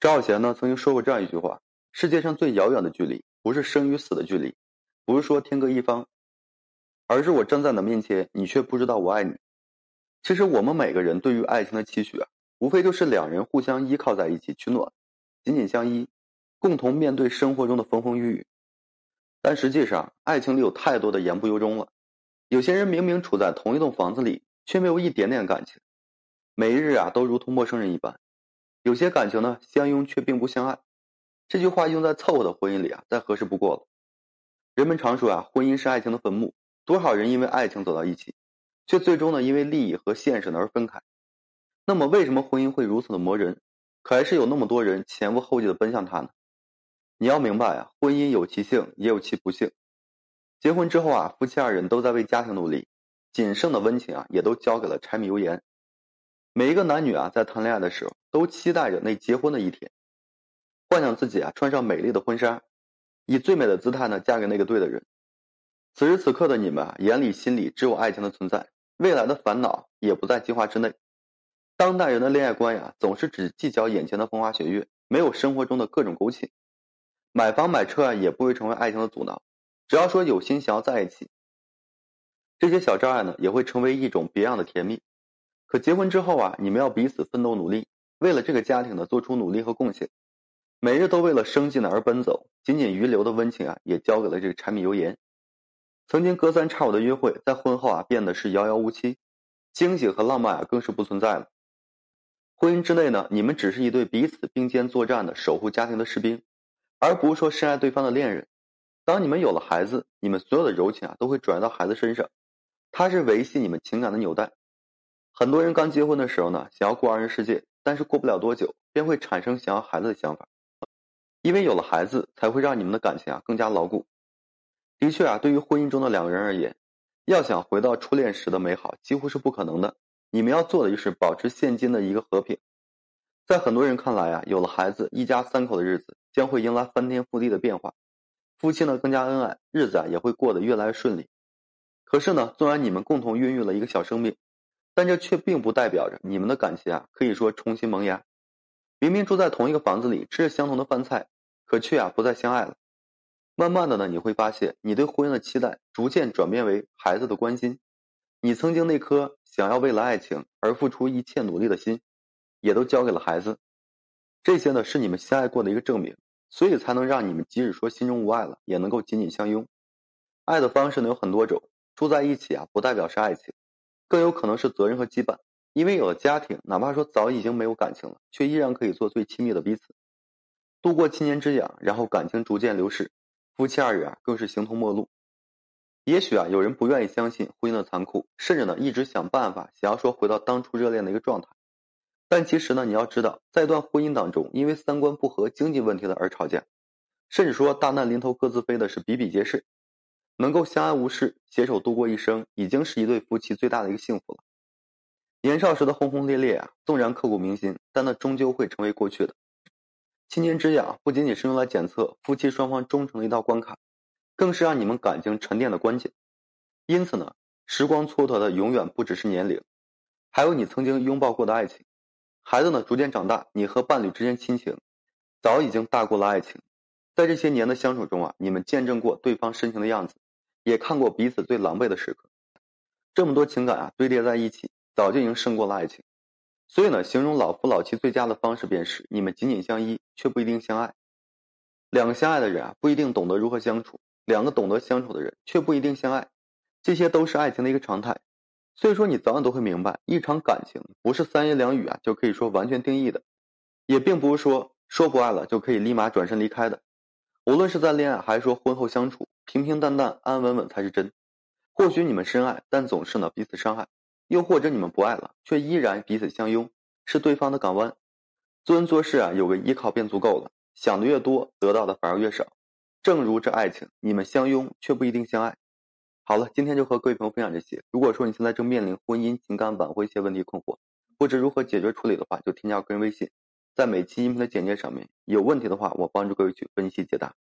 张小娴呢曾经说过这样一句话：世界上最遥远的距离，不是生与死的距离，不是说天各一方，而是我站在你的面前，你却不知道我爱你。其实我们每个人对于爱情的期许啊，无非就是两人互相依靠在一起取暖，紧紧相依，共同面对生活中的风风雨雨。但实际上，爱情里有太多的言不由衷了。有些人明明处在同一栋房子里，却没有一点点感情，每一日啊都如同陌生人一般。有些感情呢，相拥却并不相爱。这句话用在凑合的婚姻里啊，再合适不过了。人们常说啊，婚姻是爱情的坟墓。多少人因为爱情走到一起，却最终呢因为利益和现实呢而分开。那么为什么婚姻会如此的磨人？可还是有那么多人前赴后继的奔向他呢？你要明白啊，婚姻有其幸，也有其不幸。结婚之后啊，夫妻二人都在为家庭努力，仅剩的温情啊，也都交给了柴米油盐。每一个男女啊，在谈恋爱的时候，都期待着那结婚的一天，幻想自己啊穿上美丽的婚纱，以最美的姿态呢嫁给那个对的人。此时此刻的你们啊，眼里心里只有爱情的存在，未来的烦恼也不在计划之内。当代人的恋爱观呀，总是只计较眼前的风花雪月，没有生活中的各种苟且。买房买车啊，也不会成为爱情的阻挠。只要说有心想要在一起，这些小障碍呢，也会成为一种别样的甜蜜。可结婚之后啊，你们要彼此奋斗努力，为了这个家庭呢，做出努力和贡献，每日都为了生计呢而奔走。仅仅余留的温情啊，也交给了这个柴米油盐。曾经隔三差五的约会，在婚后啊变得是遥遥无期，惊喜和浪漫啊更是不存在了。婚姻之内呢，你们只是一对彼此并肩作战的守护家庭的士兵，而不是说深爱对方的恋人。当你们有了孩子，你们所有的柔情啊都会转移到孩子身上，他是维系你们情感的纽带。很多人刚结婚的时候呢，想要过二人世界，但是过不了多久便会产生想要孩子的想法，因为有了孩子才会让你们的感情啊更加牢固。的确啊，对于婚姻中的两个人而言，要想回到初恋时的美好，几乎是不可能的。你们要做的就是保持现今的一个和平。在很多人看来啊，有了孩子，一家三口的日子将会迎来翻天覆地的变化，夫妻呢更加恩爱，日子啊也会过得越来越顺利。可是呢，纵然你们共同孕育了一个小生命，但这却并不代表着你们的感情啊可以说重新萌芽。明明住在同一个房子里，吃着相同的饭菜，可却啊不再相爱了。慢慢的呢，你会发现，你对婚姻的期待逐渐转变为孩子的关心，你曾经那颗想要为了爱情而付出一切努力的心，也都交给了孩子。这些呢，是你们相爱过的一个证明，所以才能让你们即使说心中无爱了，也能够紧紧相拥。爱的方式呢有很多种，住在一起啊，不代表是爱情，更有可能是责任和羁绊。因为有了家庭，哪怕说早已经没有感情了，却依然可以做最亲密的彼此，度过七年之痒，然后感情逐渐流逝。夫妻二人啊，更是形同陌路。也许啊，有人不愿意相信婚姻的残酷，甚至呢，一直想办法想要说回到当初热恋的一个状态。但其实呢，你要知道，在一段婚姻当中，因为三观不合、经济问题的而吵架，甚至说大难临头各自飞的是比比皆是。能够相安无事、携手度过一生，已经是一对夫妻最大的一个幸福了。年少时的轰轰烈烈啊，纵然刻骨铭心，但那终究会成为过去的。七年之痒不仅仅是用来检测夫妻双方忠诚的一道关卡，更是让你们感情沉淀的关键。因此呢，时光蹉跎的永远不只是年龄，还有你曾经拥抱过的爱情。孩子呢逐渐长大，你和伴侣之间亲情早已经大过了爱情。在这些年的相处中啊，你们见证过对方深情的样子，也看过彼此最狼狈的时刻。这么多情感啊堆叠在一起，早就已经胜过了爱情。所以呢，形容老夫老妻最佳的方式便是你们紧紧相依，却不一定相爱。两个相爱的人啊，不一定懂得如何相处；两个懂得相处的人，却不一定相爱。这些都是爱情的一个常态。所以说，你早晚都会明白，一场感情不是三言两语啊就可以说完全定义的，也并不是说说不爱了就可以立马转身离开的。无论是在恋爱还是说婚后相处，平平淡淡、安安稳稳才是真。或许你们深爱，但总是呢彼此伤害。又或者你们不爱了，却依然彼此相拥，是对方的港湾。做人做事啊，有个依靠便足够了。想的越多，得到的反而越少。正如这爱情，你们相拥却不一定相爱。好了，今天就和各位朋友分享这些。如果说你现在正面临婚姻、情感挽回一些问题困惑，不知如何解决处理的话，就添加个人微信，在每期音频的简介上面。有问题的话，我帮助各位去分析解答。